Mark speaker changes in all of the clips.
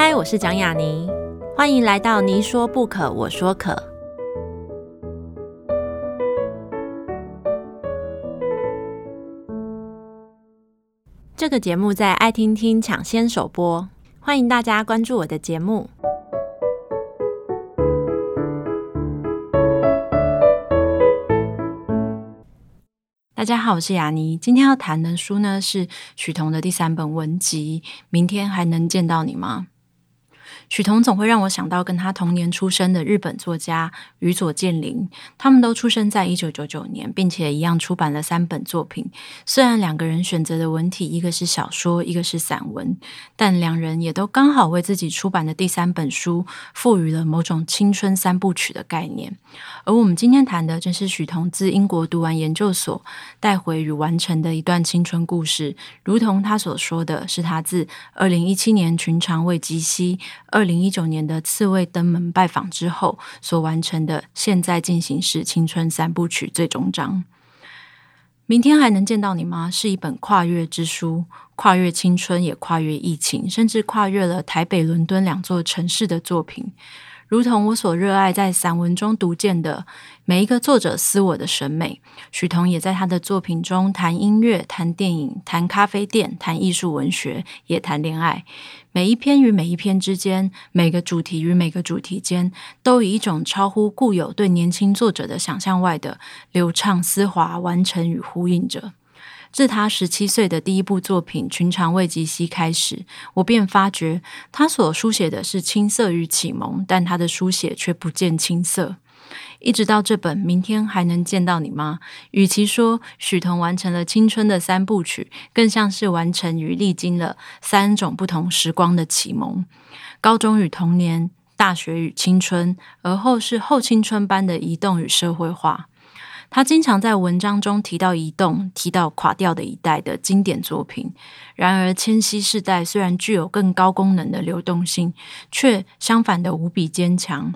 Speaker 1: 嗨，我是蒋雅妮，欢迎来到你说不可，我说可。这个节目在爱听听抢先首播，欢迎大家关注我的节目。大家好，我是雅妮。今天要谈的书呢，是许彤的第三本文集。明天还能见到你吗？许彤总会让我想到跟他同年出生的日本作家宇佐见林，他们都出生在一九九九年，并且一样出版了三本作品。虽然两个人选择的文体一个是小说，一个是散文，但两人也都刚好为自己出版的第三本书赋予了某种青春三部曲的概念。而我们今天谈的正是许彤自英国读完研究所带回与完成的一段青春故事，如同他所说的是他自二零一七年群常未及兮。二零一九年的刺猬登门拜访之后所完成的《现在进行式青春三部曲》最终章。明天还能见到你吗？是一本跨越之书，跨越青春，也跨越疫情，甚至跨越了台北、伦敦两座城市的作品。如同我所热爱在散文中读见的每一个作者私我的审美，许彤也在他的作品中谈音乐、谈电影、谈咖啡店、谈艺术文学，也谈恋爱。每一篇与每一篇之间，每个主题与每个主题间，都以一种超乎固有对年轻作者的想象外的流畅丝滑完成与呼应着。自他十七岁的第一部作品《寻常未及兮》开始，我便发觉他所书写的是青涩与启蒙，但他的书写却不见青涩。一直到这本《明天还能见到你吗》，与其说许彤完成了青春的三部曲，更像是完成与历经了三种不同时光的启蒙：高中与童年，大学与青春，而后是后青春般的移动与社会化。他经常在文章中提到移动，提到垮掉的一代的经典作品。然而，千禧世代虽然具有更高功能的流动性，却相反的无比坚强，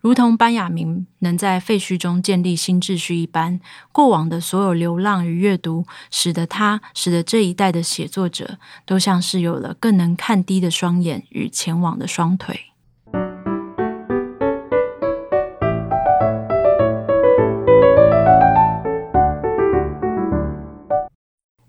Speaker 1: 如同班雅明能在废墟中建立新秩序一般。过往的所有流浪与阅读，使得他，使得这一代的写作者，都像是有了更能看低的双眼与前往的双腿。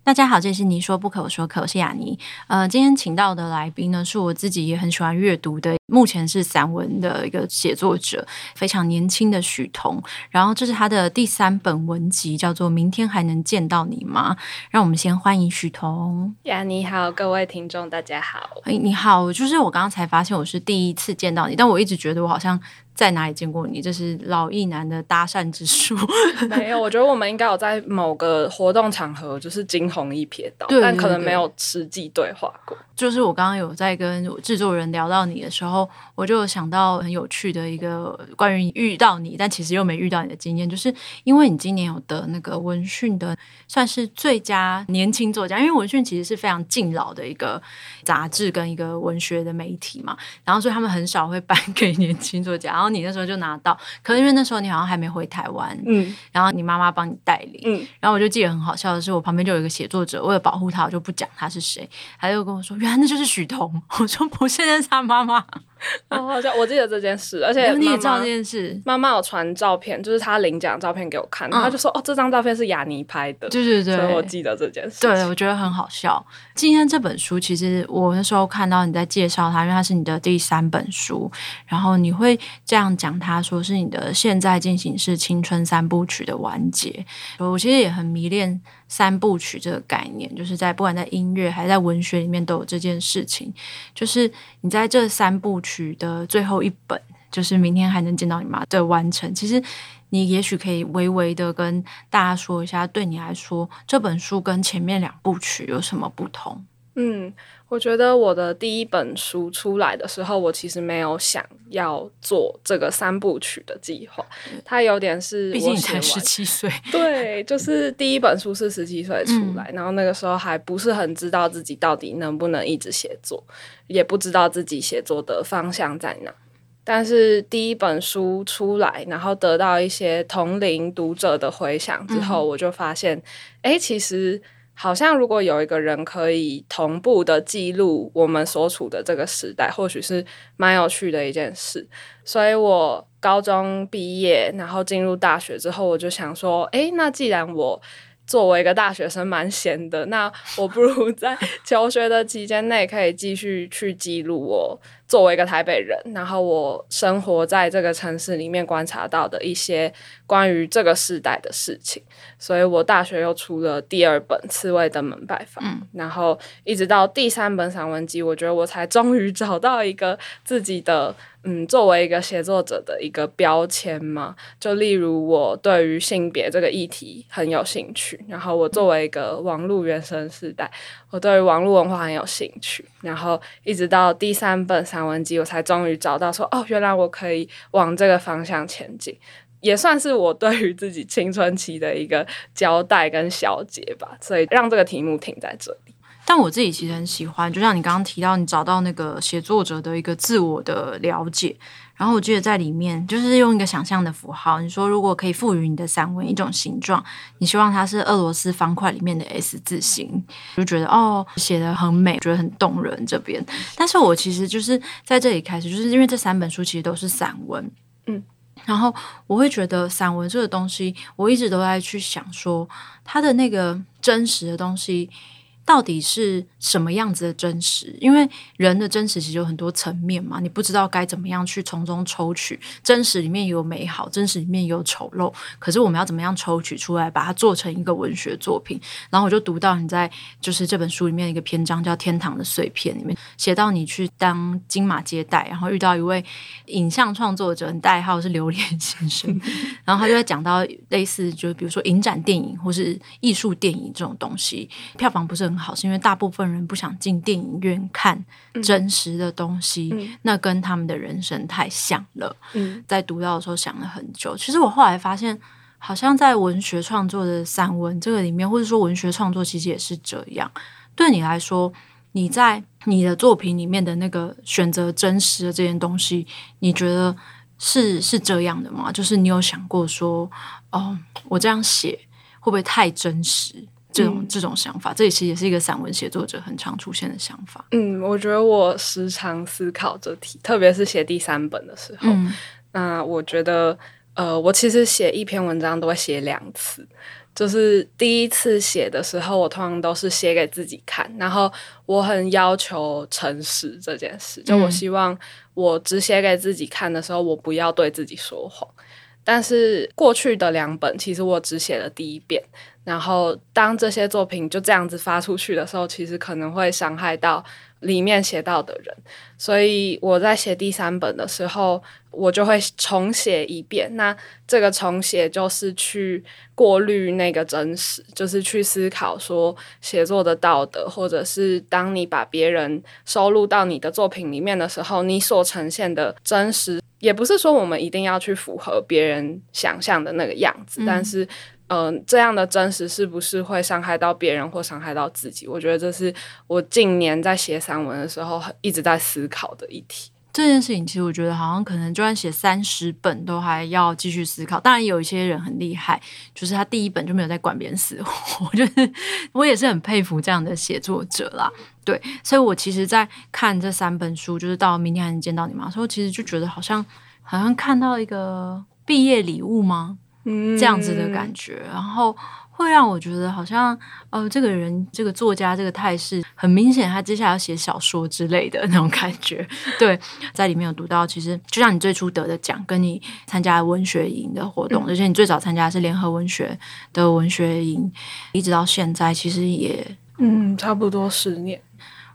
Speaker 1: 大家好，这是你说不可，我说可，我是雅妮。呃，今天请到的来宾呢，是我自己也很喜欢阅读的，目前是散文的一个写作者，非常年轻的许彤。然后这是他的第三本文集，叫做《明天还能见到你吗》。让我们先欢迎许彤。
Speaker 2: 呀，你好，各位听众大家好。
Speaker 1: 哎，你好，就是我刚刚才发现我是第一次见到你，但我一直觉得我好像。在哪里见过你？这是老艺男的搭讪之术。
Speaker 2: 没有，我觉得我们应该有在某个活动场合就是惊鸿一瞥到，但可能没有实际对话过。
Speaker 1: 就是我刚刚有在跟制作人聊到你的时候，我就想到很有趣的一个关于遇到你，但其实又没遇到你的经验，就是因为你今年有得那个文讯的算是最佳年轻作家，因为文讯其实是非常敬老的一个杂志跟一个文学的媒体嘛，然后所以他们很少会颁给年轻作家。然后你那时候就拿到，可是因为那时候你好像还没回台湾，嗯，然后你妈妈帮你代理，嗯，然后我就记得很好笑的是，我旁边就有一个写作者，为了保护他，我就不讲他是谁，他就跟我说，原来那就是许彤，我说不，现在是他妈妈。
Speaker 2: 哦，好像我记得这件事，而且
Speaker 1: 你也知道这件事。
Speaker 2: 妈妈有传照片，就是她领奖照片给我看，然后他就说：“哦，这张照片是雅尼拍的。”对对对，所以我记得这件事。
Speaker 1: 对，我觉得很好笑。今天这本书，其实我那时候看到你在介绍它，因为它是你的第三本书，然后你会这样讲，它说是你的现在进行式青春三部曲的完结。我其实也很迷恋。三部曲这个概念，就是在不管在音乐还是在文学里面都有这件事情。就是你在这三部曲的最后一本，就是明天还能见到你吗的完成。其实你也许可以微微的跟大家说一下，对你来说这本书跟前面两部曲有什么不同？
Speaker 2: 嗯。我觉得我的第一本书出来的时候，我其实没有想要做这个三部曲的计划。它有点是，
Speaker 1: 毕竟你才十七岁，
Speaker 2: 对，就是第一本书是十七岁出来，嗯，然后那个时候还不是很知道自己到底能不能一直写作，也不知道自己写作的方向在哪。但是第一本书出来，然后得到一些同龄读者的回响之后，嗯，我就发现，哎，其实。好像如果有一个人可以同步的记录我们所处的这个时代，或许是蛮有趣的一件事。所以我高中毕业，然后进入大学之后，我就想说，诶，那既然我作为一个大学生蛮闲的，那我不如在 求学的期间内可以继续去记录我作为一个台北人，然后我生活在这个城市里面观察到的一些关于这个时代的事情。所以我大学又出了第二本《刺猬登门拜访》，嗯，然后一直到第三本散文集，我觉得我才终于找到一个自己的。嗯，作为一个写作者的一个标签嘛，就例如我对于性别这个议题很有兴趣，然后我作为一个网络原生世代，我对于网络文化很有兴趣，然后一直到第三本散文集，我才终于找到说，哦，原来我可以往这个方向前进，也算是我对于自己青春期的一个交代跟小结吧，所以让这个题目停在这里。
Speaker 1: 但我自己其实很喜欢，就像你刚刚提到，你找到那个写作者的一个自我的了解，然后我记得在里面就是用一个想象的符号，你说如果可以赋予你的散文一种形状，你希望它是俄罗斯方块里面的 S 字形，就觉得哦写的很美，觉得很动人这边。但是我其实就是在这里开始，就是因为这三本书其实都是散文，嗯，然后我会觉得散文这个东西，我一直都在去想说它的那个真实的东西。到底是什么样子的真实？因为人的真实其实有很多层面嘛，你不知道该怎么样去从中抽取真实里面有美好，真实里面有丑陋。可是我们要怎么样抽取出来，把它做成一个文学作品？然后我就读到你在就是这本书里面一个篇章叫《天堂的碎片》里面写到你去当金马接待，然后遇到一位影像创作者，代号是榴莲先生，然后他就在讲到类似就比如说影展电影或是艺术电影这种东西，票房不是很好，是因为大部分人不想进电影院看真实的东西，嗯、那跟他们的人生太像了。嗯、在读到的时候想了很久。其实我后来发现，好像在文学创作的散文这个里面，或者说文学创作，其实也是这样。对你来说，你在你的作品里面的那个选择真实的这件东西，你觉得是是这样的吗？就是你有想过说，哦，我这样写会不会太真实？这种这种想法，这其实也是一个散文写作者很常出现的想法。
Speaker 2: 嗯，我觉得我时常思考这题，特别是写第三本的时候。嗯、那我觉得，呃，我其实写一篇文章都会写两次。就是第一次写的时候，我通常都是写给自己看，然后我很要求诚实这件事。就我希望我只写给自己看的时候，我不要对自己说谎。但是过去的两本，其实我只写了第一遍。然后，当这些作品就这样子发出去的时候，其实可能会伤害到里面写到的人。所以我在写第三本的时候，我就会重写一遍。那这个重写就是去过滤那个真实，就是去思考说写作的道德，或者是当你把别人收录到你的作品里面的时候，你所呈现的真实，也不是说我们一定要去符合别人想象的那个样子，嗯、但是。嗯、呃，这样的真实是不是会伤害到别人或伤害到自己？我觉得这是我近年在写散文的时候一直在思考的议题。
Speaker 1: 这件事情其实我觉得好像可能就算写三十本都还要继续思考。当然有一些人很厉害，就是他第一本就没有在管别人死活。我觉得我也是很佩服这样的写作者啦。对，所以我其实，在看这三本书，就是到明天还能见到你吗？所以其实就觉得好像好像看到一个毕业礼物吗？嗯这样子的感觉，然后会让我觉得好像，呃，这个人，这个作家，这个态势，很明显，他接下来要写小说之类的 那种感觉。对，在里面有读到，其实就像你最初得的奖，跟你参加文学营的活动，而且你最早参加的是联合文学的文学营，一直到现在，其实也，
Speaker 2: 嗯，差不多十年。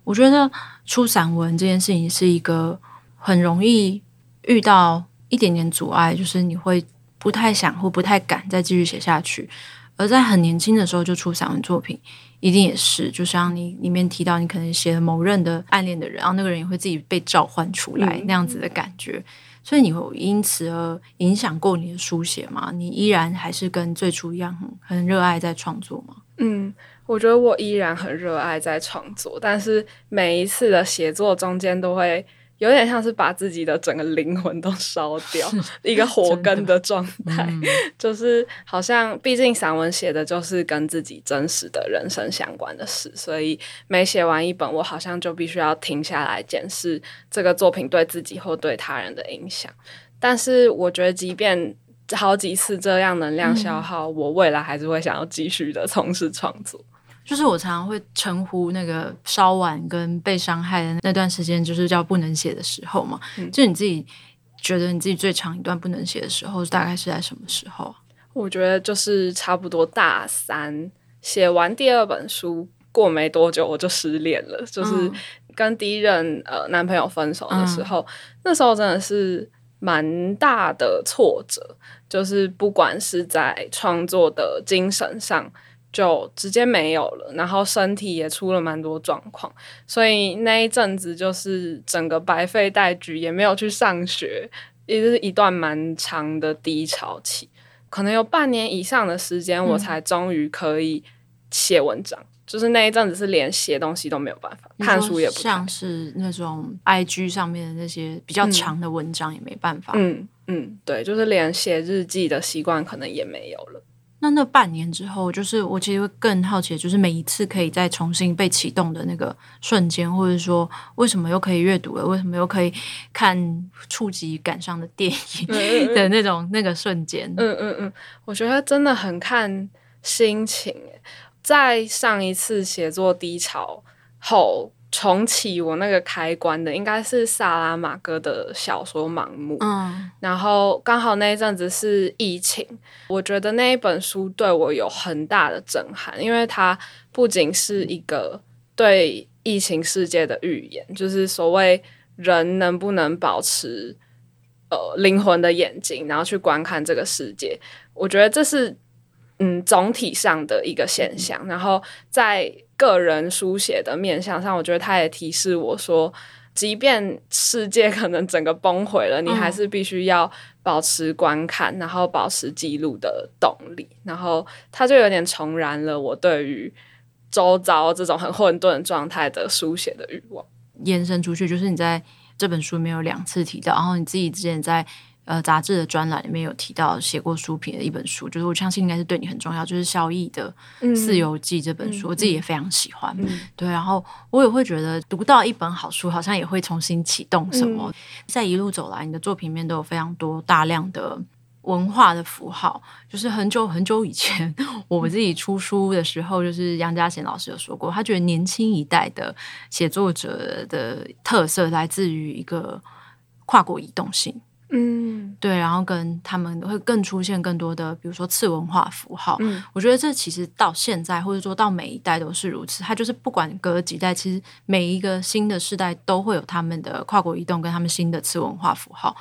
Speaker 1: 我觉得出散文这件事情是一个很容易遇到一点点阻碍，就是你会。不太想或不太敢再继续写下去，而在很年轻的时候就出散文作品，一定也是就像你里面提到，你可能写了某任的暗恋的人，然后那个人也会自己被召唤出来那样子的感觉，所以你有因此而影响过你的书写吗？你依然还是跟最初一样很很热爱在创作吗？
Speaker 2: 嗯，我觉得我依然很热爱在创作，但是每一次的写作中间都会。有点像是把自己的整个灵魂都烧掉，一个 火根的状态，嗯、就是好像毕竟散文写的就是跟自己真实的人生相关的事，所以每写完一本，我好像就必须要停下来检视这个作品对自己或对他人的影响。但是我觉得，即便好几次这样能量消耗，嗯、我未来还是会想要继续的从事创作。
Speaker 1: 就是我常常会称呼那个烧完跟被伤害的那段时间，就是叫不能写的时候嘛。嗯、就你自己觉得你自己最长一段不能写的时候，大概是在什么时候？
Speaker 2: 我觉得就是差不多大三写完第二本书过没多久，我就失恋了。就是跟第一任呃男朋友分手的时候，嗯、那时候真的是蛮大的挫折，就是不管是在创作的精神上。就直接没有了，然后身体也出了蛮多状况，所以那一阵子就是整个白费带举，也没有去上学，也就是一段蛮长的低潮期，可能有半年以上的时间，我才终于可以写文章。嗯、就是那一阵子是连写东西都没有办法，看书也不
Speaker 1: 像是那种 IG 上面的那些比较长的文章也没办法。
Speaker 2: 嗯嗯，对，就是连写日记的习惯可能也没有了。
Speaker 1: 那那半年之后，就是我其实会更好奇，就是每一次可以再重新被启动的那个瞬间，或者说为什么又可以阅读了，为什么又可以看触及感伤的电影 的那种那个瞬间。
Speaker 2: 嗯嗯嗯，我觉得真的很看心情。在上一次写作低潮后。重启我那个开关的应该是萨拉玛戈的小说《盲目》，嗯，然后刚好那一阵子是疫情，我觉得那一本书对我有很大的震撼，因为它不仅是一个对疫情世界的预言，就是所谓人能不能保持呃灵魂的眼睛，然后去观看这个世界，我觉得这是嗯总体上的一个现象，然后在。个人书写的面向上，我觉得他也提示我说，即便世界 可能整个崩毁了，你还是必须要保持观看，然后保持记录的动力。然后他就有点重燃了我对于周遭这种很混沌状态的书写的欲望。
Speaker 1: 延伸出去，就是你在这本书里面有两次提到，然后你自己之前在。呃，杂志的专栏里面有提到写过书评的一本书，就是我相信应该是对你很重要，就是萧翼的《四游记》这本书，嗯、我自己也非常喜欢。嗯、对，然后我也会觉得读到一本好书，好像也会重新启动什么。嗯、在一路走来，你的作品里面都有非常多大量的文化的符号，就是很久很久以前我自己出书的时候，就是杨佳贤老师有说过，他觉得年轻一代的写作者的特色来自于一个跨国移动性。嗯，对，然后跟他们会更出现更多的，比如说次文化符号。嗯，我觉得这其实到现在，或者说到每一代都是如此。它就是不管隔几代，其实每一个新的世代都会有他们的跨国移动跟他们新的次文化符号。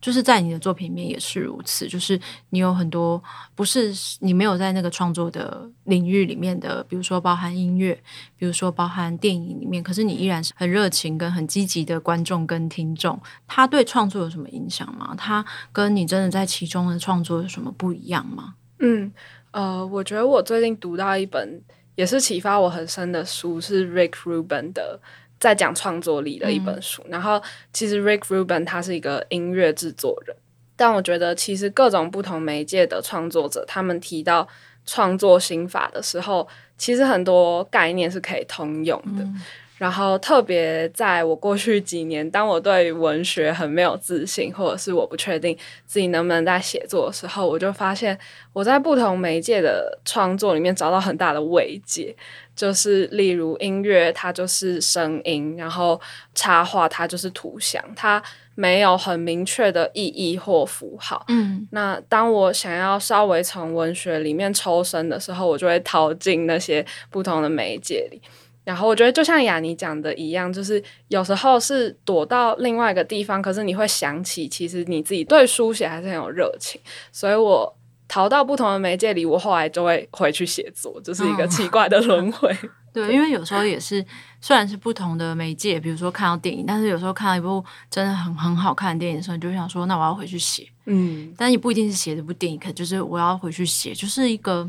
Speaker 1: 就是在你的作品里面也是如此，就是你有很多不是你没有在那个创作的领域里面的，比如说包含音乐，比如说包含电影里面，可是你依然是很热情跟很积极的观众跟听众。他对创作有什么影响吗？他跟你真的在其中的创作有什么不一样吗？
Speaker 2: 嗯，呃，我觉得我最近读到一本也是启发我很深的书，是 Rick Rubin 的。在讲创作力的一本书，嗯、然后其实 Rick Rubin 他是一个音乐制作人，但我觉得其实各种不同媒介的创作者，他们提到创作心法的时候，其实很多概念是可以通用的。嗯然后特别在我过去几年，当我对文学很没有自信，或者是我不确定自己能不能在写作的时候，我就发现我在不同媒介的创作里面找到很大的慰藉。就是例如音乐，它就是声音；然后插画，它就是图像，它没有很明确的意义或符号。嗯，那当我想要稍微从文学里面抽身的时候，我就会逃进那些不同的媒介里。然后我觉得，就像雅尼讲的一样，就是有时候是躲到另外一个地方，可是你会想起，其实你自己对书写还是很有热情。所以我逃到不同的媒介里，我后来就会回去写作，这、就是一个奇怪的轮回。哦、
Speaker 1: 对，因为有时候也是，虽然是不同的媒介，比如说看到电影，但是有时候看到一部真的很很好看的电影的时候，你就想说，那我要回去写。嗯，但也不一定是写这部电影，可就是我要回去写，就是一个。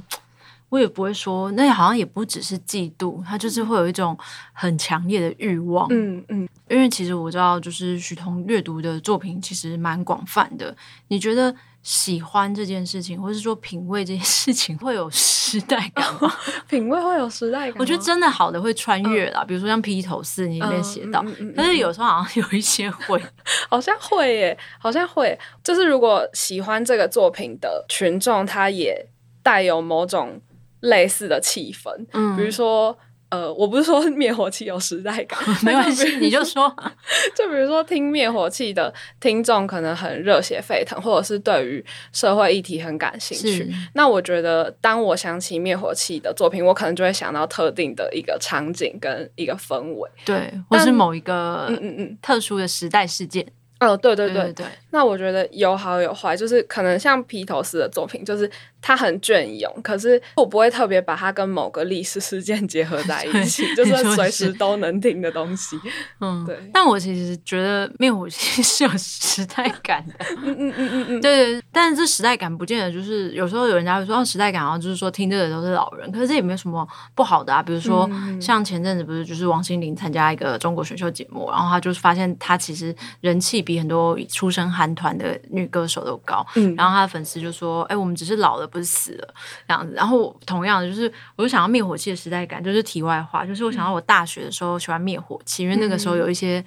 Speaker 1: 我也不会说，那好像也不只是嫉妒，他就是会有一种很强烈的欲望。
Speaker 2: 嗯嗯，
Speaker 1: 因为其实我知道，就是许彤阅读的作品其实蛮广泛的。你觉得？喜欢这件事情，或是说品味这件事情，会有时代感吗？哦、
Speaker 2: 品味会有时代感。
Speaker 1: 我觉得真的好的会穿越啦，嗯、比如说像《披头士》里面写到，嗯嗯嗯、但是有时候好像有一些会，
Speaker 2: 好像会耶，好像会。就是如果喜欢这个作品的群众，他也带有某种类似的气氛，嗯，比如说。呃，我不是说灭火器有时代感，
Speaker 1: 没关系，你就说。
Speaker 2: 就比如说听灭火器的听众可能很热血沸腾，或者是对于社会议题很感兴趣。那我觉得，当我想起灭火器的作品，我可能就会想到特定的一个场景跟一个氛围，
Speaker 1: 对，或是某一个嗯嗯嗯特殊的时代事件。
Speaker 2: 哦，对对对对，
Speaker 1: 对对对，
Speaker 2: 那我觉得有好有坏，就是可能像披头士的作品，就是它很隽永，可是我不会特别把它跟某个历史事件结合在一起，就是随时都能听的东西。嗯，对。
Speaker 1: 但我其实觉得灭火器 是有时代感的，
Speaker 2: 嗯嗯嗯嗯嗯，
Speaker 1: 对对。但是这时代感不见得就是有时候有人家会说哦，时代感，然后就是说听这个都是老人，可是这也没有什么不好的啊。比如说像前阵子不是就是王心凌参加一个中国选秀节目，然后她就是发现她其实人气比。很多出身韩团的女歌手都高，嗯，然后她的粉丝就说：“哎、欸，我们只是老了，不是死了这样子。”然后同样的，就是我就想要灭火器的时代感，就是题外话，就是我想到我大学的时候喜欢灭火器，嗯、因为那个时候有一些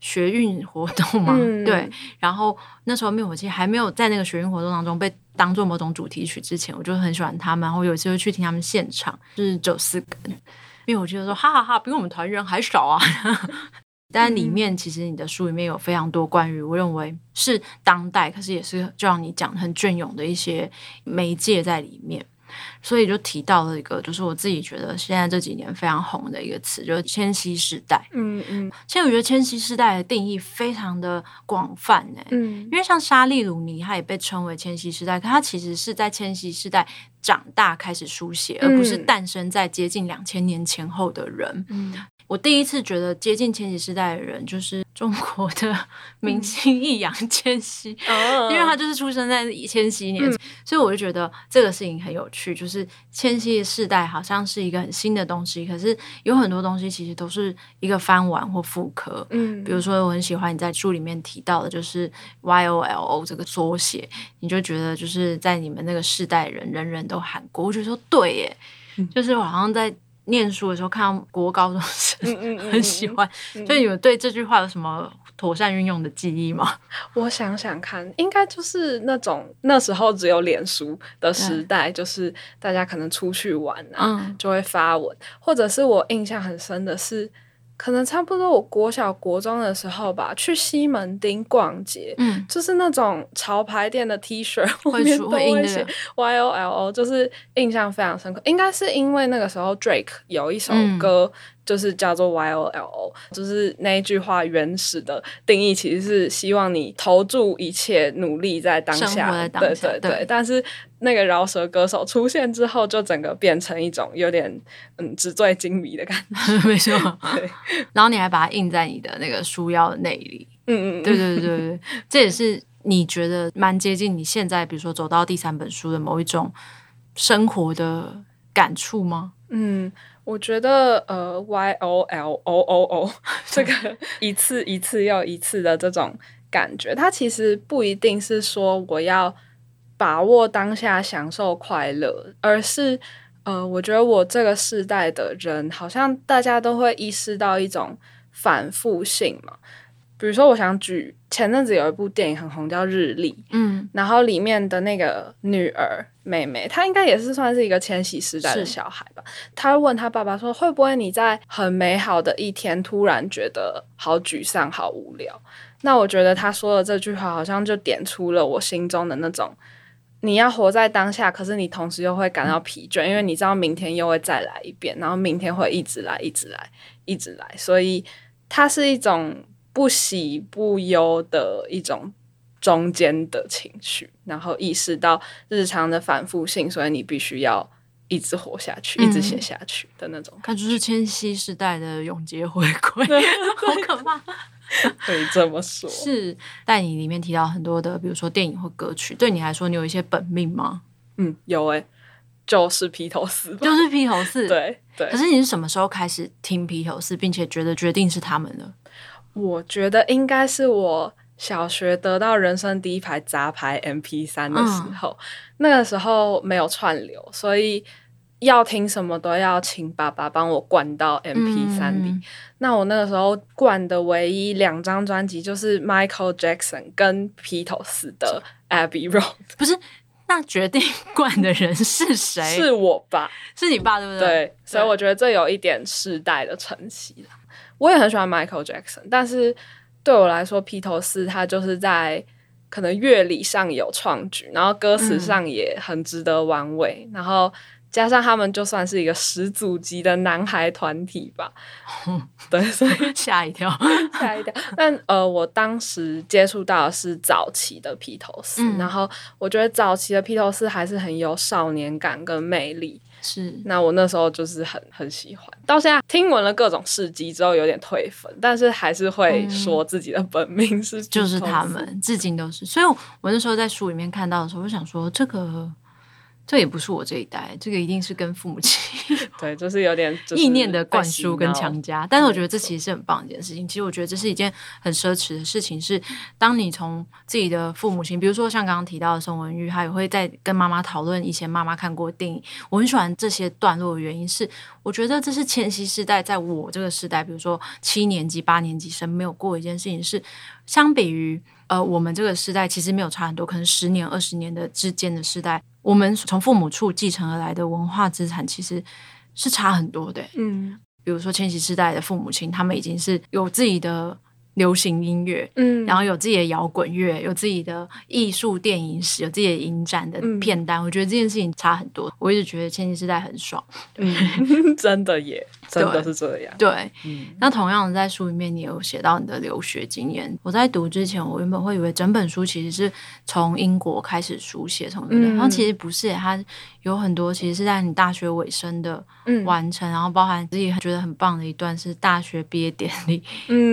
Speaker 1: 学运活动嘛，嗯、对。然后那时候灭火器还没有在那个学运活动当中被当做某种主题曲之前，我就很喜欢他们。然后有机会去听他们现场，就是九四根灭火器就说：“哈哈哈，比我们团员还少啊。”但里面其实你的书里面有非常多关于我认为是当代，可是也是就像你讲很隽永的一些媒介在里面，所以就提到了一个，就是我自己觉得现在这几年非常红的一个词，就是千禧世代。嗯嗯，其实我觉得千禧世代的定义非常的广泛诶，嗯，因为像莎莉鲁尼，他也被称为千禧世代，可他其实是在千禧世代长大开始书写，而不是诞生在接近两千年前后的人。嗯。我第一次觉得接近千禧世代的人，就是中国的 明星易烊千玺，嗯、因为他就是出生在千禧年，嗯、所以我就觉得这个事情很有趣。就是千禧世代好像是一个很新的东西，可是有很多东西其实都是一个翻玩或复刻。嗯，比如说我很喜欢你在书里面提到的，就是 Y O L O 这个缩写，你就觉得就是在你们那个世代人人人都喊过，我觉得说对耶，嗯、就是我好像在。念书的时候看到国高中生，很喜欢。嗯、所以你们对这句话有什么妥善运用的记忆吗？
Speaker 2: 我想想看，应该就是那种那时候只有脸书的时代，就是大家可能出去玩啊，嗯、就会发文，或者是我印象很深的是。可能差不多，我国小国中的时候吧，去西门町逛街，嗯，就是那种潮牌店的 T 恤，后面都会写 Y O L O，就是印象非常深刻。应该是因为那个时候 Drake 有一首歌。嗯就是叫做 Y O L O，就是那一句话原始的定义，其实是希望你投注一切努力在当下，当下对对对。对但是那个饶舌歌手出现之后，就整个变成一种有点嗯纸醉金迷的感觉，
Speaker 1: 没错。对，然后你还把它印在你的那个书腰的内里，嗯嗯，对对对对，这也是你觉得蛮接近你现在，比如说走到第三本书的某一种生活的感触吗？
Speaker 2: 嗯。我觉得呃，Y O L O O O 这个 一次一次又一次的这种感觉，它其实不一定是说我要把握当下享受快乐，而是呃，我觉得我这个世代的人，好像大家都会意识到一种反复性嘛。比如说，我想举前阵子有一部电影很红，叫《日历》，嗯，然后里面的那个女儿妹妹，她应该也是算是一个千禧时代的小孩吧。她问她爸爸说：“会不会你在很美好的一天突然觉得好沮丧、好无聊？”那我觉得她说的这句话好像就点出了我心中的那种：你要活在当下，可是你同时又会感到疲倦，因为你知道明天又会再来一遍，然后明天会一直来、一直来、一直来，所以它是一种。不喜不忧的一种中间的情绪，然后意识到日常的反复性，所以你必须要一直活下去，嗯、一直写下去的那种。
Speaker 1: 它，就是千禧时代的永劫回归，好可怕。
Speaker 2: 可以这么说。
Speaker 1: 是，在你里面提到很多的，比如说电影或歌曲，对你来说，你有一些本命吗？
Speaker 2: 嗯，有诶、欸。就是披头士，
Speaker 1: 就是披头士。
Speaker 2: 对对。
Speaker 1: 可是你是什么时候开始听披头士，并且觉得决定是他们的？
Speaker 2: 我觉得应该是我小学得到人生第一排杂牌 MP 三的时候，嗯、那个时候没有串流，所以要听什么都要请爸爸帮我灌到 MP 三里。嗯、那我那个时候灌的唯一两张专辑就是 Michael Jackson 跟披头士的 Abbey Road。
Speaker 1: 不是，那决定灌的人是谁？
Speaker 2: 是我爸，
Speaker 1: 是你爸对不对？
Speaker 2: 对，所以我觉得这有一点世代的承袭。我也很喜欢 Michael Jackson，但是对我来说，披头士他就是在可能乐理上有创举，然后歌词上也很值得玩味，然后加上他们就算是一个始祖级的男孩团体吧。嗯、对，所以
Speaker 1: 吓一跳，
Speaker 2: 吓一跳。但呃，我当时接触到的是早期的披头士，嗯、然后我觉得早期的披头士还是很有少年感跟魅力。
Speaker 1: 是，
Speaker 2: 那我那时候就是很很喜欢，到现在听闻了各种事迹之后有点退粉，但是还是会说自己的本命是、嗯、
Speaker 1: 就是他们，至今都是。所以我那时候在书里面看到的时候，我想说这个。这也不是我这一代，这个一定是跟父母亲
Speaker 2: 对，就是有点
Speaker 1: 意念的灌输跟强加。但是我觉得这其实是很棒一件事情。其实我觉得这是一件很奢侈的事情，是当你从自己的父母亲，比如说像刚刚提到的宋文玉，他也会在跟妈妈讨论以前妈妈看过的电影。我很喜欢这些段落的原因是，我觉得这是千禧世代在我这个时代，比如说七年级、八年级生没有过一件事情，是相比于呃我们这个时代，其实没有差很多，可能十年、二十年的之间的时代。我们从父母处继承而来的文化资产，其实是差很多的。嗯，比如说千禧世代的父母亲，他们已经是有自己的。流行音乐，嗯，然后有自己的摇滚乐，有自己的艺术电影史，有自己的影展的片单。嗯、我觉得这件事情差很多。我一直觉得千禧世代很爽，
Speaker 2: 嗯，真的耶，真的是这样。
Speaker 1: 对，嗯、那同样的，在书里面你有写到你的留学经验。我在读之前，我原本会以为整本书其实是从英国开始书写，从对不对？然后其实不是，它有很多其实是在你大学尾声的完成，嗯、然后包含自己觉得很棒的一段是大学毕业典礼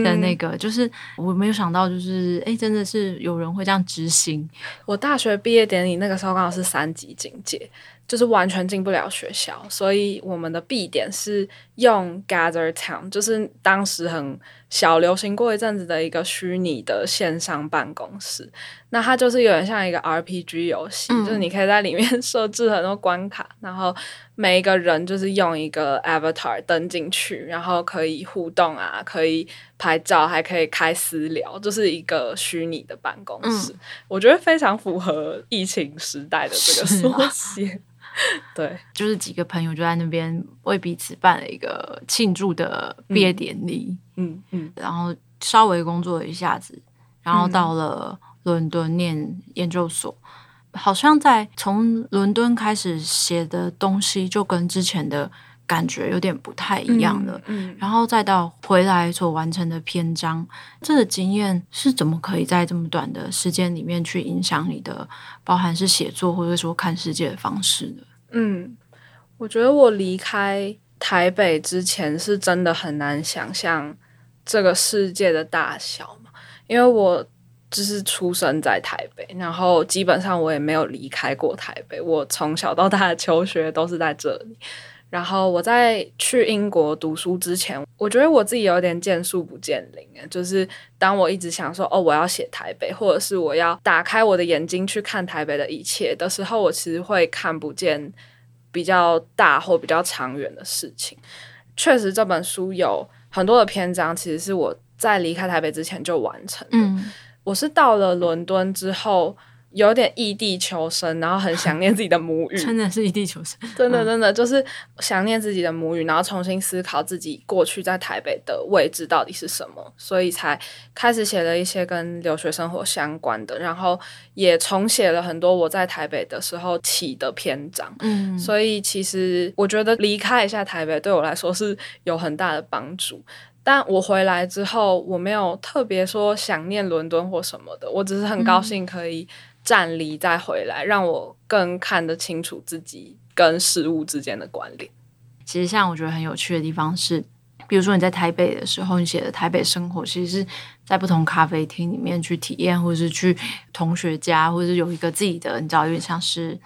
Speaker 1: 的那个，嗯、就是我没有想到，就是哎，真的是有人会这样执行。
Speaker 2: 我大学毕业典礼那个时候刚好是三级警戒。就是完全进不了学校，所以我们的必点是用 Gather Town，就是当时很小流行过一阵子的一个虚拟的线上办公室。那它就是有点像一个 RPG 游戏，嗯、就是你可以在里面 设置很多关卡，然后每一个人就是用一个 Avatar 登进去，然后可以互动啊，可以拍照，还可以开私聊，就是一个虚拟的办公室。嗯、我觉得非常符合疫情时代的这个缩写。对，
Speaker 1: 就是几个朋友就在那边为彼此办了一个庆祝的毕业典礼，嗯嗯，嗯然后稍微工作了一下子，然后到了伦敦念研究所，嗯、好像在从伦敦开始写的东西就跟之前的感觉有点不太一样了，嗯，嗯然后再到回来所完成的篇章，这个经验是怎么可以在这么短的时间里面去影响你的，包含是写作或者说看世界的方式呢？
Speaker 2: 嗯，我觉得我离开台北之前是真的很难想象这个世界的大小嘛，因为我就是出生在台北，然后基本上我也没有离开过台北，我从小到大的求学都是在这里。然后我在去英国读书之前，我觉得我自己有点见树不见林啊，就是当我一直想说哦，我要写台北，或者是我要打开我的眼睛去看台北的一切的时候，我其实会看不见比较大或比较长远的事情。确实，这本书有很多的篇章，其实是我在离开台北之前就完成的。嗯，我是到了伦敦之后。有点异地求生，然后很想念自己的母语，
Speaker 1: 真的是异地求生，
Speaker 2: 真的真的就是想念自己的母语，然后重新思考自己过去在台北的位置到底是什么，所以才开始写了一些跟留学生活相关的，然后也重写了很多我在台北的时候起的篇章。嗯，所以其实我觉得离开一下台北对我来说是有很大的帮助。但我回来之后，我没有特别说想念伦敦或什么的，我只是很高兴可以。站立再回来，让我更看得清楚自己跟事物之间的关联。
Speaker 1: 其实，像我觉得很有趣的地方是，比如说你在台北的时候，你写的台北生活，其实是在不同咖啡厅里面去体验，或者是去同学家，或者是有一个自己的，你知道，有点像是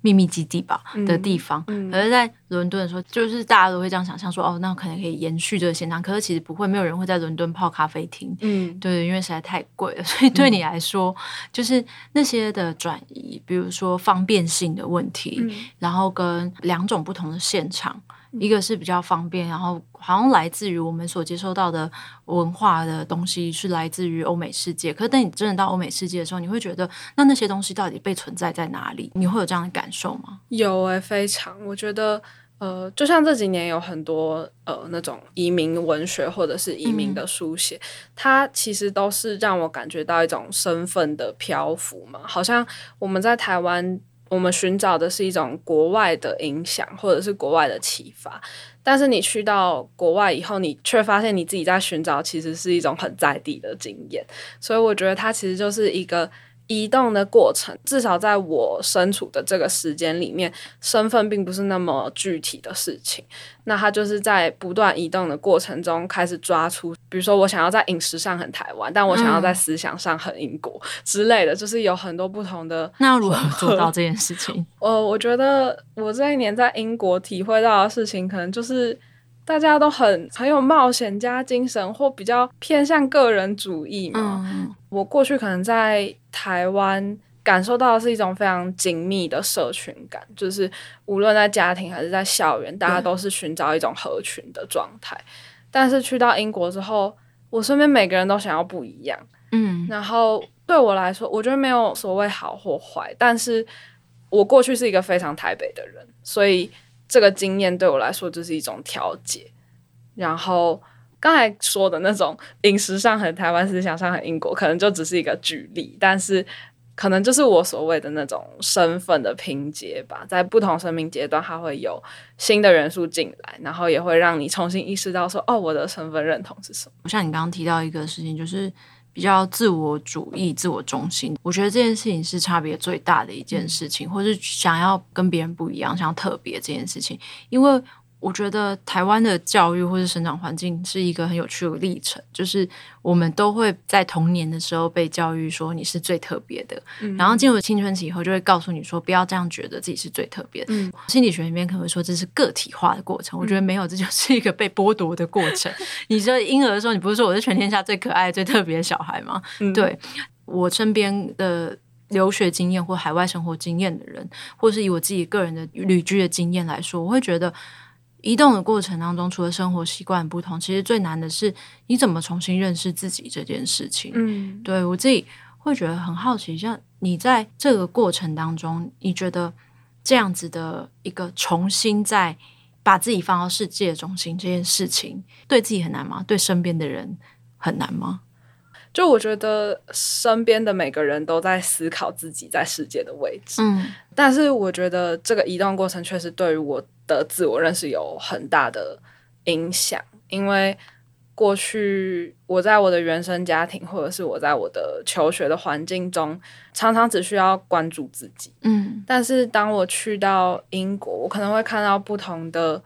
Speaker 1: 秘密基地吧的地方。可是，在伦敦的时候，就是大家都会这样想象说，哦，那可能可以延续这个现场。可是其实不会，没有人会在伦敦泡咖啡厅。
Speaker 2: 嗯，
Speaker 1: 对，因为实在太贵了。所以对你来说，嗯、就是那些的转移，比如说方便性的问题，
Speaker 2: 嗯、
Speaker 1: 然后跟两种不同的现场。一个是比较方便，然后好像来自于我们所接收到的文化的东西是来自于欧美世界。可是等你真的到欧美世界的时候，你会觉得那那些东西到底被存在在哪里？你会有这样的感受吗？
Speaker 2: 有诶、欸，非常。我觉得呃，就像这几年有很多呃那种移民文学或者是移民的书写，嗯、它其实都是让我感觉到一种身份的漂浮嘛，好像我们在台湾。我们寻找的是一种国外的影响，或者是国外的启发，但是你去到国外以后，你却发现你自己在寻找，其实是一种很在地的经验，所以我觉得它其实就是一个。移动的过程，至少在我身处的这个时间里面，身份并不是那么具体的事情。那他就是在不断移动的过程中，开始抓出，比如说我想要在饮食上很台湾，但我想要在思想上很英国之类的，就是有很多不同的。
Speaker 1: 那要如何做到这件事情？
Speaker 2: 呃，我觉得我这一年在英国体会到的事情，可能就是。大家都很很有冒险家精神，或比较偏向个人主义嘛。
Speaker 1: 嗯、
Speaker 2: 我过去可能在台湾感受到的是一种非常紧密的社群感，就是无论在家庭还是在校园，大家都是寻找一种合群的状态。嗯、但是去到英国之后，我身边每个人都想要不一样。
Speaker 1: 嗯，
Speaker 2: 然后对我来说，我觉得没有所谓好或坏，但是我过去是一个非常台北的人，所以。这个经验对我来说就是一种调节，然后刚才说的那种饮食上很台湾，思想上很英国，可能就只是一个举例，但是可能就是我所谓的那种身份的拼接吧，在不同生命阶段，它会有新的元素进来，然后也会让你重新意识到说，哦，我的身份认同是什么？
Speaker 1: 像你刚刚提到一个事情，就是。比较自我主义、自我中心，我觉得这件事情是差别最大的一件事情，嗯、或是想要跟别人不一样、想要特别这件事情，因为。我觉得台湾的教育或是生长环境是一个很有趣的历程，就是我们都会在童年的时候被教育说你是最特别的，嗯、然后进入青春期以后就会告诉你说不要这样觉得自己是最特别的。嗯、心理学里面可能会说这是个体化的过程，嗯、我觉得没有，这就是一个被剥夺的过程。嗯、你说婴儿的时候，你不是说我是全天下最可爱、最特别的小孩吗？嗯、对，我身边的留学经验或海外生活经验的人，或是以我自己个人的旅居的经验来说，我会觉得。移动的过程当中，除了生活习惯不同，其实最难的是你怎么重新认识自己这件事情。
Speaker 2: 嗯，
Speaker 1: 对，我自己会觉得很好奇，像你在这个过程当中，你觉得这样子的一个重新再把自己放到世界中心这件事情，对自己很难吗？对身边的人很难吗？
Speaker 2: 就我觉得身边的每个人都在思考自己在世界的位置。
Speaker 1: 嗯，
Speaker 2: 但是我觉得这个移动过程确实对于我。的自我认识有很大的影响，因为过去我在我的原生家庭，或者是我在我的求学的环境中，常常只需要关注自己。
Speaker 1: 嗯，
Speaker 2: 但是当我去到英国，我可能会看到不同的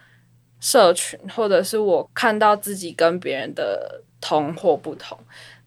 Speaker 2: 社群，或者是我看到自己跟别人的同或不同。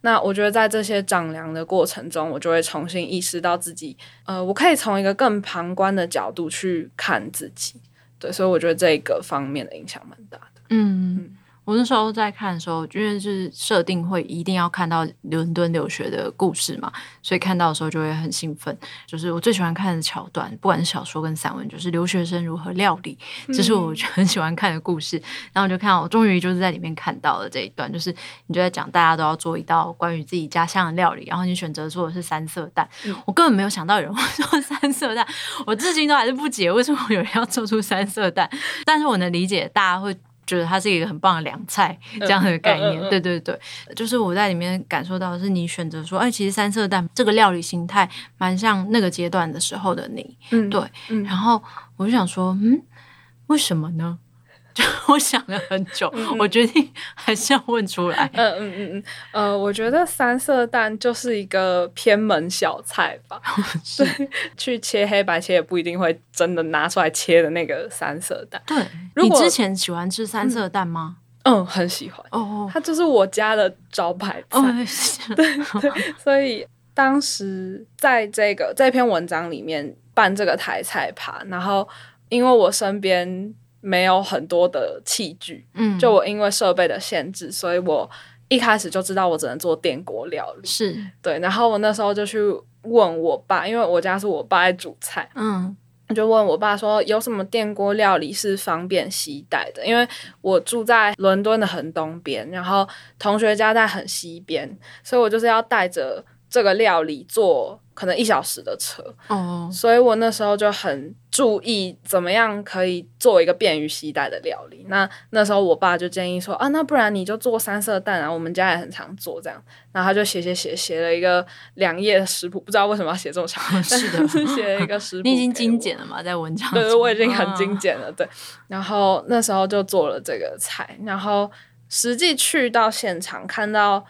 Speaker 2: 那我觉得在这些丈量的过程中，我就会重新意识到自己，呃，我可以从一个更旁观的角度去看自己。对，所以我觉得这个方面的影响蛮大的。
Speaker 1: 嗯。嗯我那时候在看的时候，因为是设定会一定要看到伦敦留学的故事嘛，所以看到的时候就会很兴奋。就是我最喜欢看的桥段，不管是小说跟散文，就是留学生如何料理，这是我很喜欢看的故事。嗯、然后我就看到，我终于就是在里面看到了这一段，就是你就在讲大家都要做一道关于自己家乡的料理，然后你选择做的是三色蛋。嗯、我根本没有想到有人会做三色蛋，我至今都还是不解为什么有人要做出三色蛋。但是我能理解大家会。觉得它是一个很棒的凉菜，这样的概念，嗯嗯嗯、对对对，就是我在里面感受到的是你选择说，哎，其实三色蛋这个料理形态蛮像那个阶段的时候的你，
Speaker 2: 嗯、
Speaker 1: 对，嗯、然后我就想说，嗯，为什么呢？就 我想了很久，我决定还是要问出来。
Speaker 2: 嗯嗯嗯嗯，呃，我觉得三色蛋就是一个偏门小菜吧。
Speaker 1: 是
Speaker 2: 对，去切黑白切也不一定会真的拿出来切的那个三色蛋。对，
Speaker 1: 你之前喜欢吃三色蛋吗？
Speaker 2: 嗯，嗯，很喜欢。
Speaker 1: 哦，
Speaker 2: 它就是我家的招牌菜。
Speaker 1: 哦，
Speaker 2: 对对，所以当时在这个这篇文章里面。办这个台菜趴，然后因为我身边没有很多的器具，嗯，就我因为设备的限制，所以我一开始就知道我只能做电锅料理，
Speaker 1: 是
Speaker 2: 对。然后我那时候就去问我爸，因为我家是我爸在煮菜，嗯，我就问我爸说有什么电锅料理是方便携带的？因为我住在伦敦的很东边，然后同学家在很西边，所以我就是要带着这个料理坐。可能一小时的车，oh. 所以我那时候就很注意怎么样可以做一个便于携带的料理。那那时候我爸就建议说啊，那不然你就做三色蛋啊，我们家也很常做这样。然后他就写写写写了一个两页的食谱，不知道为什么要写这么长，是的，写了一个食谱。
Speaker 1: 你已经精简了嘛？在文章？
Speaker 2: 对，我已经很精简了。Oh. 对，然后那时候就做了这个菜，然后实际去到现场看到。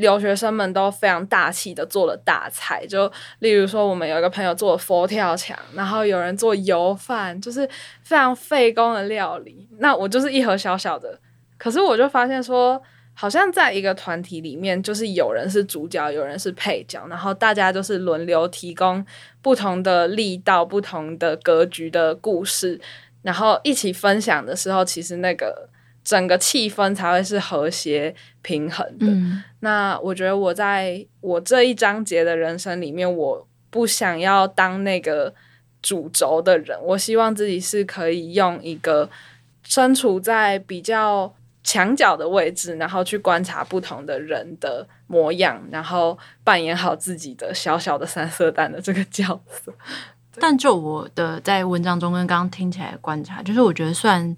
Speaker 2: 留学生们都非常大气的做了大菜，就例如说，我们有一个朋友做佛跳墙，然后有人做油饭，就是非常费工的料理。那我就是一盒小小的，可是我就发现说，好像在一个团体里面，就是有人是主角，有人是配角，然后大家就是轮流提供不同的力道、不同的格局的故事，然后一起分享的时候，其实那个。整个气氛才会是和谐平衡的。嗯。那我觉得我在我这一章节的人生里面，我不想要当那个主轴的人。我希望自己是可以用一个身处在比较墙角的位置，然后去观察不同的人的模样，然后扮演好自己的小小的三色蛋的这个角色。
Speaker 1: 但就我的在文章中跟刚刚听起来的观察，就是我觉得算。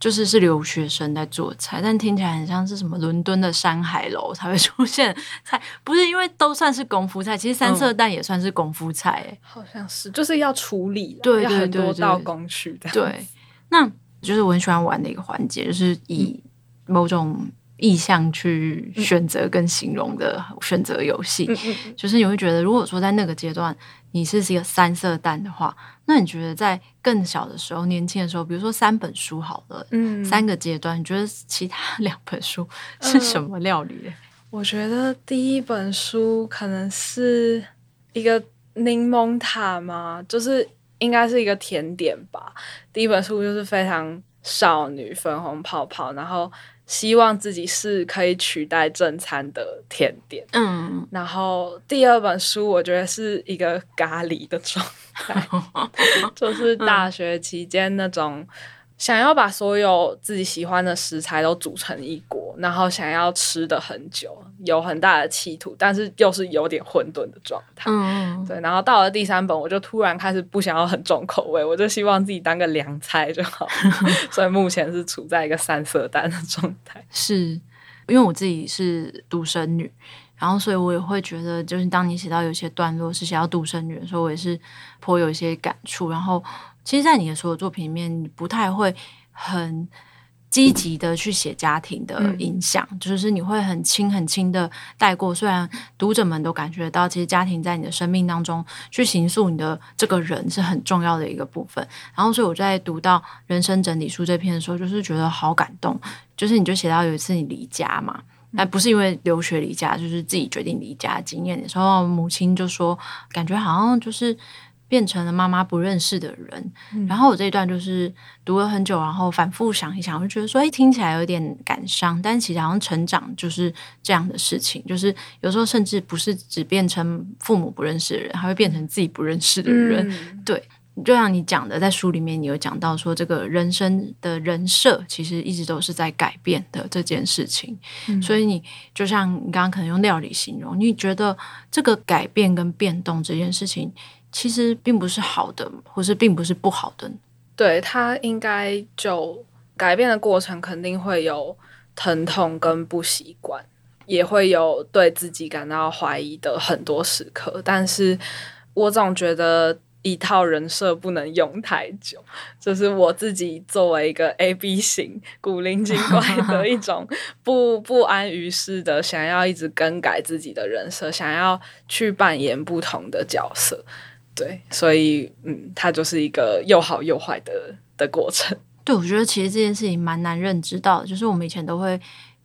Speaker 1: 就是是留学生在做菜，但听起来很像是什么伦敦的山海楼才会出现菜，不是因为都算是功夫菜，其实三色蛋也算是功夫菜，哎，
Speaker 2: 好像是，就是要处理，
Speaker 1: 对，
Speaker 2: 很多道工序的，
Speaker 1: 对，那就是我很喜欢玩的一个环节，就是以某种意向去选择跟形容的选择游戏，嗯，就是你会觉得，如果说在那个阶段你是一个三色蛋的话。那你觉得在更小的时候、年轻的时候，比如说三本书好了，嗯，三个阶段，你觉得其他两本书是什么料理？呃，
Speaker 2: 我觉得第一本书可能是一个柠檬塔嘛，就是应该是一个甜点吧。第一本书就是非常少女、粉红泡泡，然后。希望自己是可以取代正餐的甜点。嗯，然后第二本书我觉得是一个咖喱的状态，就是大学期间那种。想要把所有自己喜欢的食材都煮成一锅，然后想要吃的很久，有很大的企图，但是又是有点混沌的状态。嗯，对。然后到了第三本，我就突然开始不想要很重口味，我就希望自己当个凉菜就好。所以目前是处在一个三色蛋的状态。
Speaker 1: 是因为我自己是独生女，然后所以我也会觉得，就是当你写到有些段落是写到独生女的时候，我也是颇有一些感触，然后。其实，在你的所有作品里面，你不太会很积极的去写家庭的影响，嗯，就是你会很轻很轻的带过。虽然读者们都感觉到，其实家庭在你的生命当中去形塑你的这个人是很重要的一个部分。然后，所以我在读到《人生整理书》这篇的时候，就是觉得好感动。就是你就写到有一次你离家嘛，那不是因为留学离家，就是自己决定离家的经验的时候，母亲就说，感觉好像就是。变成了妈妈不认识的人，嗯，然后我这一段就是读了很久，然后反复想一想，我就觉得说，哎，听起来有点感伤，但其实好像成长就是这样的事情，就是有时候甚至不是只变成父母不认识的人，还会变成自己不认识的人。嗯、对，就像你讲的，在书里面你有讲到说，这个人生的人设其实一直都是在改变的这件事情，嗯、所以你就像你刚刚可能用料理形容，你觉得这个改变跟变动这件事情。其实并不是好的，或是并不是不好的。
Speaker 2: 对，他应该就改变的过程，肯定会有疼痛跟不习惯，也会有对自己感到怀疑的很多时刻。但是我总觉得一套人设不能用太久，就是我自己作为一个 A B 型古灵精怪的一种不不安于世的，想要一直更改自己的人设，想要去扮演不同的角色。对，所以嗯，它就是一个又好又坏的的过程。
Speaker 1: 对，我觉得其实这件事情蛮难认知到的，就是我们以前都会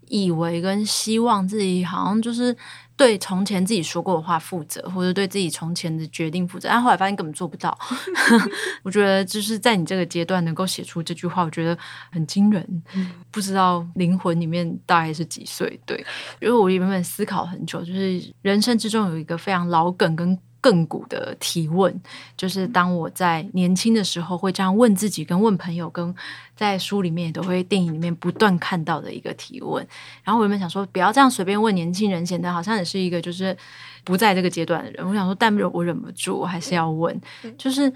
Speaker 1: 以为跟希望自己好像就是对从前自己说过的话负责，或者对自己从前的决定负责，但后来发现根本做不到。我觉得就是在你这个阶段能够写出这句话，我觉得很惊人。嗯、不知道灵魂里面大概是几岁？对，因为我原本思考很久，就是人生之中有一个非常老梗跟。亘古的提问，就是当我在年轻的时候会这样问自己，跟问朋友，跟在书里面也都会电影里面不断看到的一个提问。然后我原本想说，不要这样随便问年轻人，显得好像也是一个就是不在这个阶段的人。我想说，但我忍不住，我还是要问，就是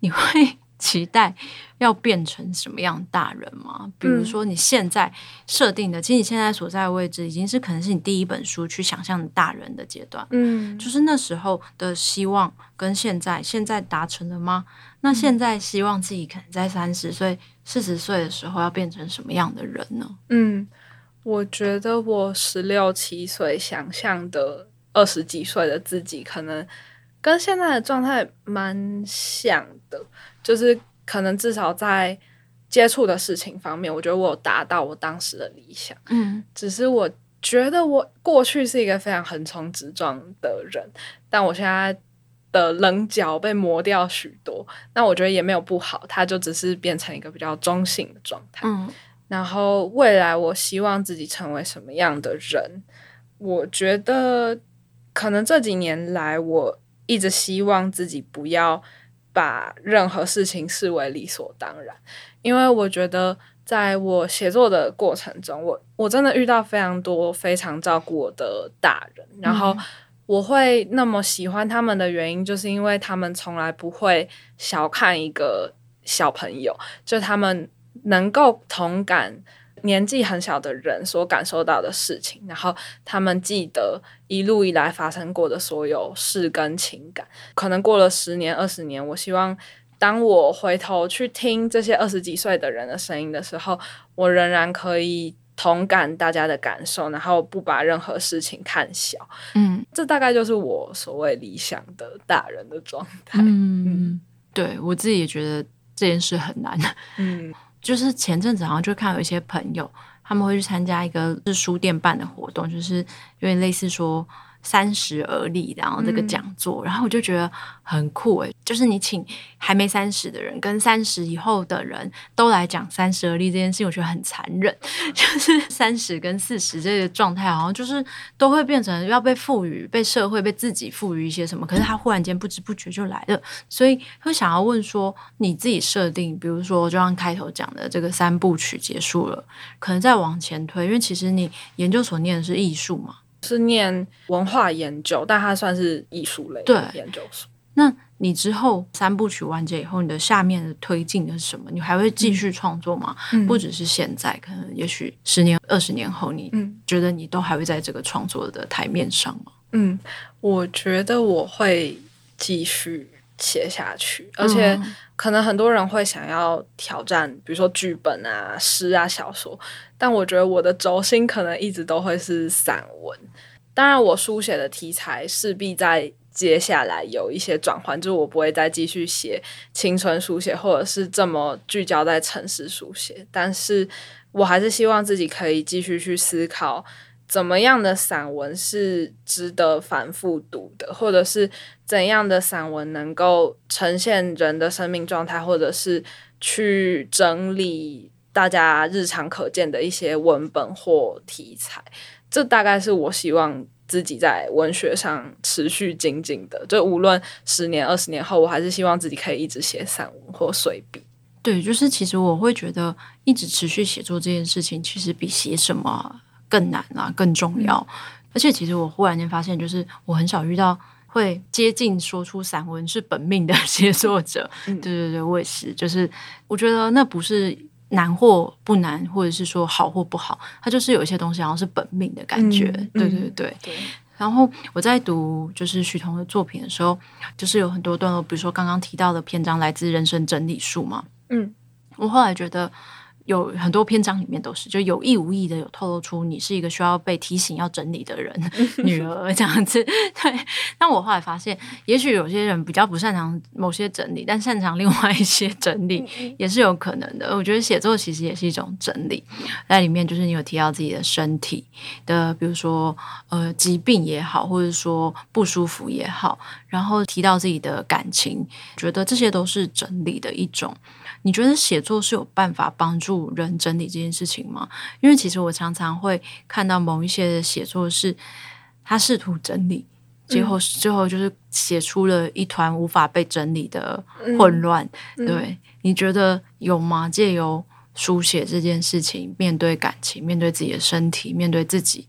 Speaker 1: 你会。期待要变成什么样大人吗？比如说你现在设定的，嗯、其实你现在所在的位置已经是可能是你第一本书去想象大人的阶段。嗯，就是那时候的希望跟现在，现在达成了吗？那现在希望自己可能在三十岁、四十岁的时候要变成什么样的人呢？
Speaker 2: 嗯，我觉得我十六七岁想象的二十几岁的自己，可能跟现在的状态蛮像的。就是可能至少在接触的事情方面，我觉得我有达到我当时的理想。嗯，只是我觉得我过去是一个非常横冲直撞的人，但我现在的棱角被磨掉许多。那我觉得也没有不好，它就只是变成一个比较中性的状态。嗯，然后未来我希望自己成为什么样的人？我觉得可能这几年来，我一直希望自己不要。把任何事情视为理所当然，因为我觉得在我写作的过程中，我我真的遇到非常多非常照顾我的大人，然后我会那么喜欢他们的原因，就是因为他们从来不会小看一个小朋友，就他们能够同感。年纪很小的人所感受到的事情，然后他们记得一路以来发生过的所有事跟情感。可能过了十年、二十年，我希望当我回头去听这些二十几岁的人的声音的时候，我仍然可以同感大家的感受，然后不把任何事情看小。嗯，这大概就是我所谓理想的大人的状态。
Speaker 1: 嗯，嗯，对，我自己也觉得这件事很难。嗯。就是前阵子好像就看有一些朋友，他们会去参加一个是书店办的活动，就是有点类似说。三十而立，然后这个讲座，嗯、然后我就觉得很酷诶，就是你请还没三十的人跟三十以后的人都来讲三十而立这件事情，我觉得很残忍。就是三十跟四十这个状态，好像就是都会变成要被赋予、被社会、被自己赋予一些什么，可是他忽然间不知不觉就来了，所以会想要问说，你自己设定，比如说就像开头讲的这个三部曲结束了，可能再往前推，因为其实你研究所念的是艺术嘛。
Speaker 2: 是念文化研究，但它算是艺术类对研究所。
Speaker 1: 那你之后三部曲完结以后，你的下面的推进的是什么？你还会继续创作吗？嗯、不只是现在，可能也许十年、二十年后，你觉得你都还会在这个创作的台面上吗？
Speaker 2: 嗯，我觉得我会继续写下去，而且可能很多人会想要挑战，比如说剧本啊、诗啊、小说。但我觉得我的轴心可能一直都会是散文。当然，我书写的题材势必在接下来有一些转换，就是我不会再继续写青春书写，或者是这么聚焦在城市书写。但是我还是希望自己可以继续去思考，怎么样的散文是值得反复读的，或者是怎样的散文能够呈现人的生命状态，或者是去整理。大家日常可见的一些文本或题材，这大概是我希望自己在文学上持续精进的。就无论十年、二十年后，我还是希望自己可以一直写散文或随笔。
Speaker 1: 对，就是其实我会觉得，一直持续写作这件事情，其实比写什么更难啊，更重要。嗯、而且，其实我忽然间发现，就是我很少遇到会接近说出散文是本命的写作者。嗯、对对对，我也是。就是我觉得那不是。难或不难，或者是说好或不好，它就是有一些东西好像是本命的感觉。嗯、对对对。对然后我在读就是许彤的作品的时候，就是有很多段落，比如说刚刚提到的篇章来自《人生整理术》嘛。嗯，我后来觉得有很多篇章里面都是，就有意无意的有透露出你是一个需要被提醒要整理的人，女儿这样子。对，但我后来发现，也许有些人比较不擅长某些整理，但擅长另外一些整理也是有可能的。我觉得写作其实也是一种整理，在里面就是你有提到自己的身体的，比如说呃疾病也好，或者说不舒服也好，然后提到自己的感情，觉得这些都是整理的一种。你觉得写作是有办法帮助人整理这件事情吗？因为其实我常常会看到某一些的写作是，他试图整理，最后最后就是写出了一团无法被整理的混乱。嗯、对、嗯，你觉得有吗？借由书写这件事情，面对感情，面对自己的身体，面对自己，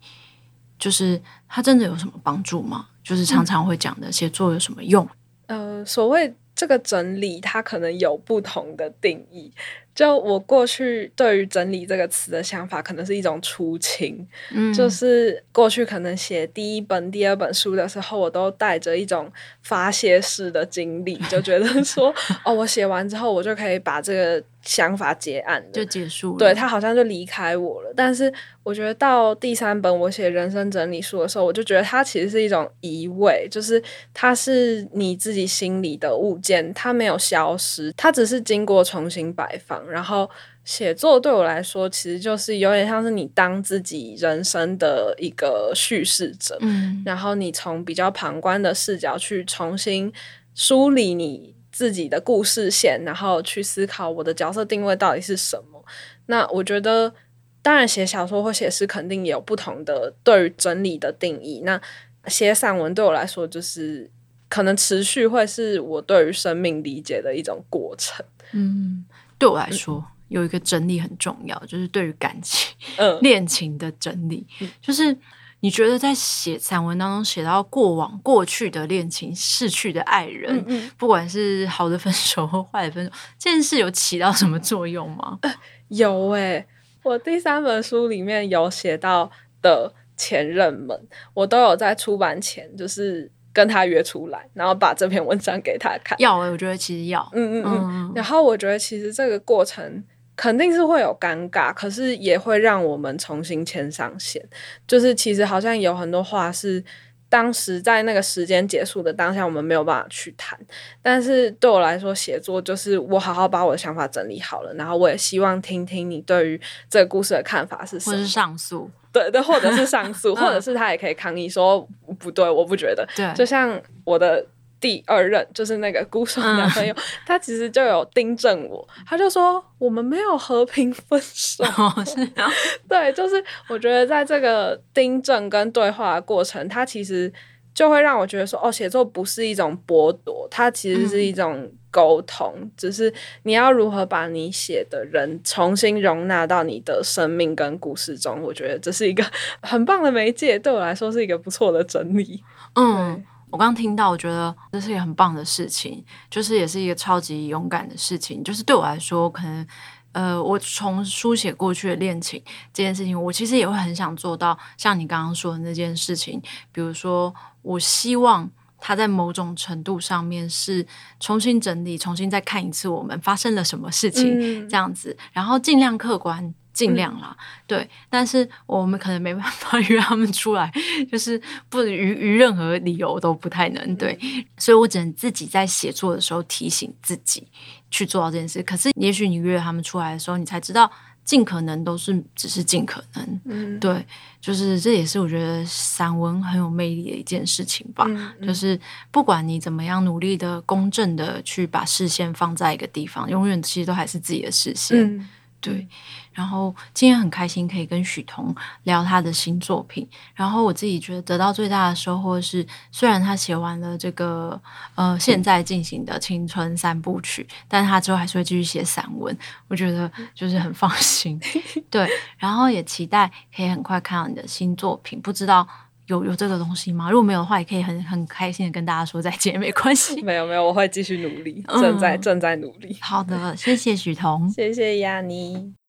Speaker 1: 就是他真的有什么帮助吗？就是常常会讲的写作有什么用？
Speaker 2: 呃，所谓。这个整理，它可能有不同的定义。就我过去对于“整理”这个词的想法，可能是一种初情。嗯，就是过去可能写第一本、第二本书的时候，我都带着一种发泄式的经历，就觉得 说，哦，我写完之后，我就可以把这个想法结案了，
Speaker 1: 就结束了。
Speaker 2: 对，他好像就离开我了。但是我觉得到第三本我写人生整理书的时候，我就觉得它其实是一种移位，就是它是你自己心里的物件，它没有消失，它只是经过重新摆放。然后写作对我来说，其实就是有点像是你当自己人生的一个叙事者，嗯，然后你从比较旁观的视角去重新梳理你自己的故事线，然后去思考我的角色定位到底是什么。那我觉得，当然写小说或写诗肯定也有不同的对于整理的定义。那写散文对我来说，就是可能持续会是我对于生命理解的一种过程，嗯。
Speaker 1: 对我来说，有一个整理很重要，就是对于感情、嗯、恋情的整理。就是你觉得在写散文当中写到过往、过去的恋情、逝去的爱人，嗯嗯，不管是好的分手或坏的分手，这件事有起到什么作用吗？
Speaker 2: 呃、有诶、欸，我第三本书里面有写到的前任们，我都有在出版前就是。跟他约出来，然后把这篇文章给他看。
Speaker 1: 要，我觉得其实要，
Speaker 2: 嗯嗯嗯。然后我觉得其实这个过程肯定是会有尴尬，可是也会让我们重新牵上线。就是其实好像有很多话是当时在那个时间结束的当下，我们没有办法去谈。但是对我来说，写作就是我好好把我的想法整理好了，然后我也希望听听你对于这个故事的看法是什么，
Speaker 1: 或是上诉。
Speaker 2: 对对，或者是 上诉，或者是他也可以抗议说不对，我不觉得。对，就像我的第二任，就是那个孤爽男朋友，嗯，他其实就有订正我，他就说我们没有和平分手。哦，是啊，对，就是我觉得在这个订正跟对话的过程，他其实就会让我觉得说，哦，写作不是一种剥夺，它其实是一种。嗯沟通，只是你要如何把你写的人重新容纳到你的生命跟故事中，我觉得这是一个 很棒的媒介，对我来说是一个不错的整理。
Speaker 1: 嗯，我刚听到，我觉得这是一个很棒的事情，就是也是一个超级勇敢的事情。就是对我来说，可能呃，我从书写过去的恋情这件事情，我其实也会很想做到像你刚刚说的那件事情，比如说，我希望。他在某种程度上面是重新整理，重新再看一次我们发生了什么事情，嗯、这样子，然后尽量客观，尽量啦、嗯，对。但是我们可能没办法 约他们出来，就是不于于任何理由都不太能对，所以我只能自己在写作的时候提醒自己去做到这件事。可是也许你约他们出来的时候，你才知道。尽可能都是只是尽可能，嗯，对，就是这也是我觉得散文很有魅力的一件事情吧。嗯嗯、就是不管你怎么样努力的公正的去把视线放在一个地方，永远其实都还是自己的视线。嗯。对，然后今天很开心可以跟许彤聊他的新作品。然后我自己觉得得到最大的收获是，虽然他写完了这个呃现在进行的青春三部曲，但他之后还是会继续写散文。我觉得就是很放心。对，然后也期待可以很快看到你的新作品。不知道。有有这个东西吗？如果没有的话，也可以很很开心的跟大家说再见，没关系。
Speaker 2: 没有没有，我会继续努力，正在、嗯、正在努力。
Speaker 1: 好的，谢谢许彤，
Speaker 2: 谢谢亚妮。